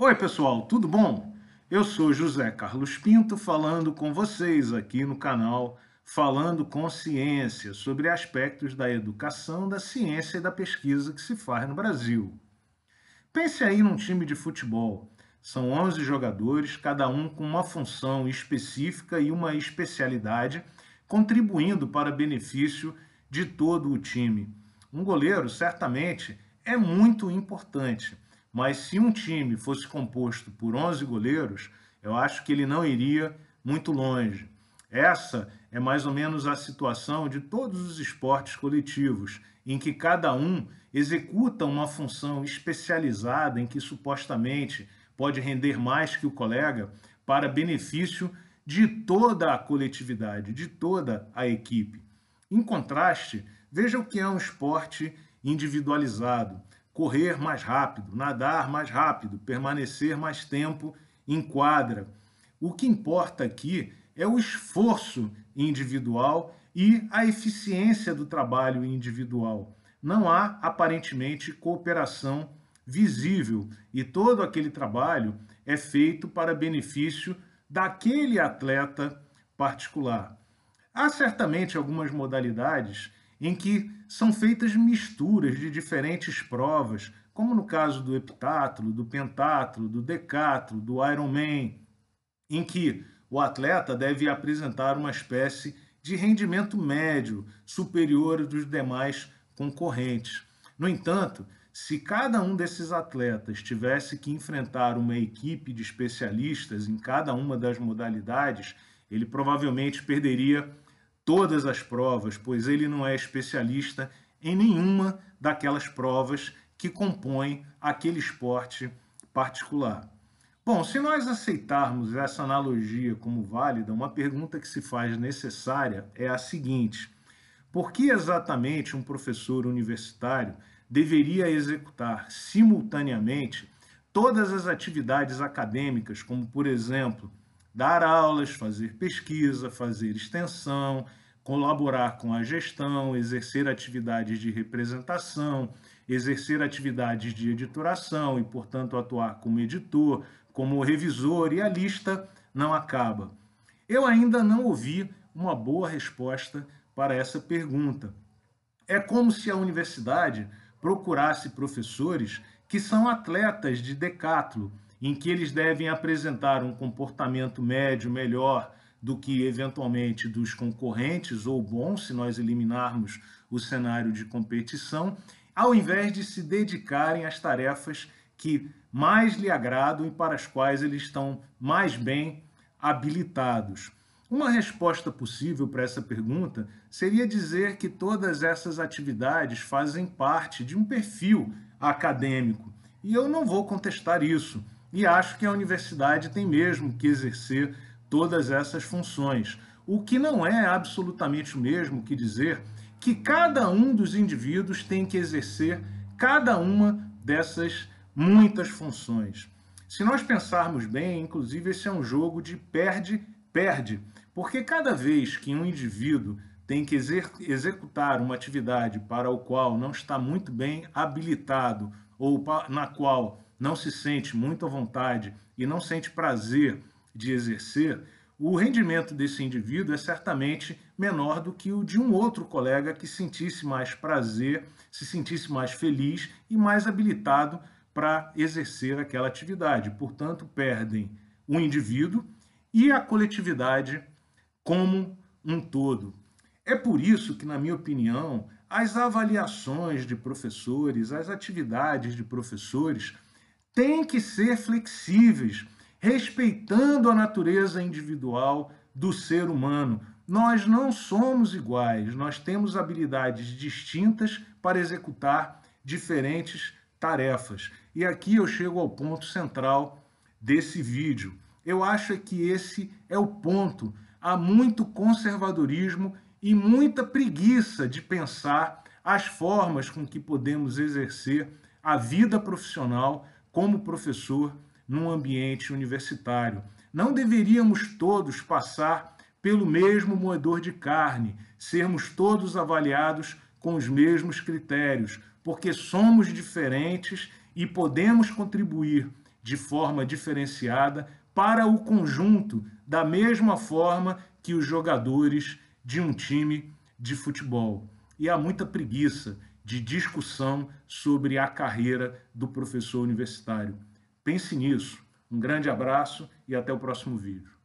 Oi, pessoal, tudo bom? Eu sou José Carlos Pinto falando com vocês aqui no canal Falando com Ciência sobre aspectos da educação, da ciência e da pesquisa que se faz no Brasil. Pense aí num time de futebol. São 11 jogadores, cada um com uma função específica e uma especialidade, contribuindo para benefício de todo o time. Um goleiro, certamente, é muito importante mas se um time fosse composto por 11 goleiros, eu acho que ele não iria muito longe. Essa é mais ou menos a situação de todos os esportes coletivos, em que cada um executa uma função especializada em que supostamente pode render mais que o colega para benefício de toda a coletividade, de toda a equipe. Em contraste, veja o que é um esporte individualizado correr mais rápido, nadar mais rápido, permanecer mais tempo em quadra. O que importa aqui é o esforço individual e a eficiência do trabalho individual. Não há, aparentemente, cooperação visível e todo aquele trabalho é feito para benefício daquele atleta particular. Há certamente algumas modalidades em que são feitas misturas de diferentes provas, como no caso do heptatlo, do pentatlo, do decatlo, do Ironman, em que o atleta deve apresentar uma espécie de rendimento médio superior dos demais concorrentes. No entanto, se cada um desses atletas tivesse que enfrentar uma equipe de especialistas em cada uma das modalidades, ele provavelmente perderia todas as provas, pois ele não é especialista em nenhuma daquelas provas que compõem aquele esporte particular. Bom, se nós aceitarmos essa analogia como válida, uma pergunta que se faz necessária é a seguinte: por que exatamente um professor universitário deveria executar simultaneamente todas as atividades acadêmicas, como, por exemplo, dar aulas, fazer pesquisa, fazer extensão, colaborar com a gestão, exercer atividades de representação, exercer atividades de editoração e, portanto, atuar como editor, como revisor, e a lista não acaba. Eu ainda não ouvi uma boa resposta para essa pergunta. É como se a universidade procurasse professores que são atletas de decatlo em que eles devem apresentar um comportamento médio melhor do que eventualmente dos concorrentes, ou bom, se nós eliminarmos o cenário de competição, ao invés de se dedicarem às tarefas que mais lhe agradam e para as quais eles estão mais bem habilitados. Uma resposta possível para essa pergunta seria dizer que todas essas atividades fazem parte de um perfil acadêmico. E eu não vou contestar isso e acho que a universidade tem mesmo que exercer todas essas funções. O que não é absolutamente o mesmo que dizer que cada um dos indivíduos tem que exercer cada uma dessas muitas funções. Se nós pensarmos bem, inclusive esse é um jogo de perde-perde, porque cada vez que um indivíduo tem que executar uma atividade para o qual não está muito bem habilitado ou na qual não se sente muito à vontade e não sente prazer de exercer, o rendimento desse indivíduo é certamente menor do que o de um outro colega que sentisse mais prazer, se sentisse mais feliz e mais habilitado para exercer aquela atividade. Portanto, perdem o indivíduo e a coletividade como um todo. É por isso que, na minha opinião, as avaliações de professores, as atividades de professores têm que ser flexíveis, respeitando a natureza individual do ser humano. Nós não somos iguais, nós temos habilidades distintas para executar diferentes tarefas. E aqui eu chego ao ponto central desse vídeo. Eu acho que esse é o ponto. Há muito conservadorismo e muita preguiça de pensar as formas com que podemos exercer a vida profissional como professor num ambiente universitário. Não deveríamos todos passar pelo mesmo moedor de carne, sermos todos avaliados com os mesmos critérios, porque somos diferentes e podemos contribuir de forma diferenciada para o conjunto, da mesma forma que os jogadores de um time de futebol. E há muita preguiça de discussão sobre a carreira do professor universitário. Pense nisso. Um grande abraço e até o próximo vídeo.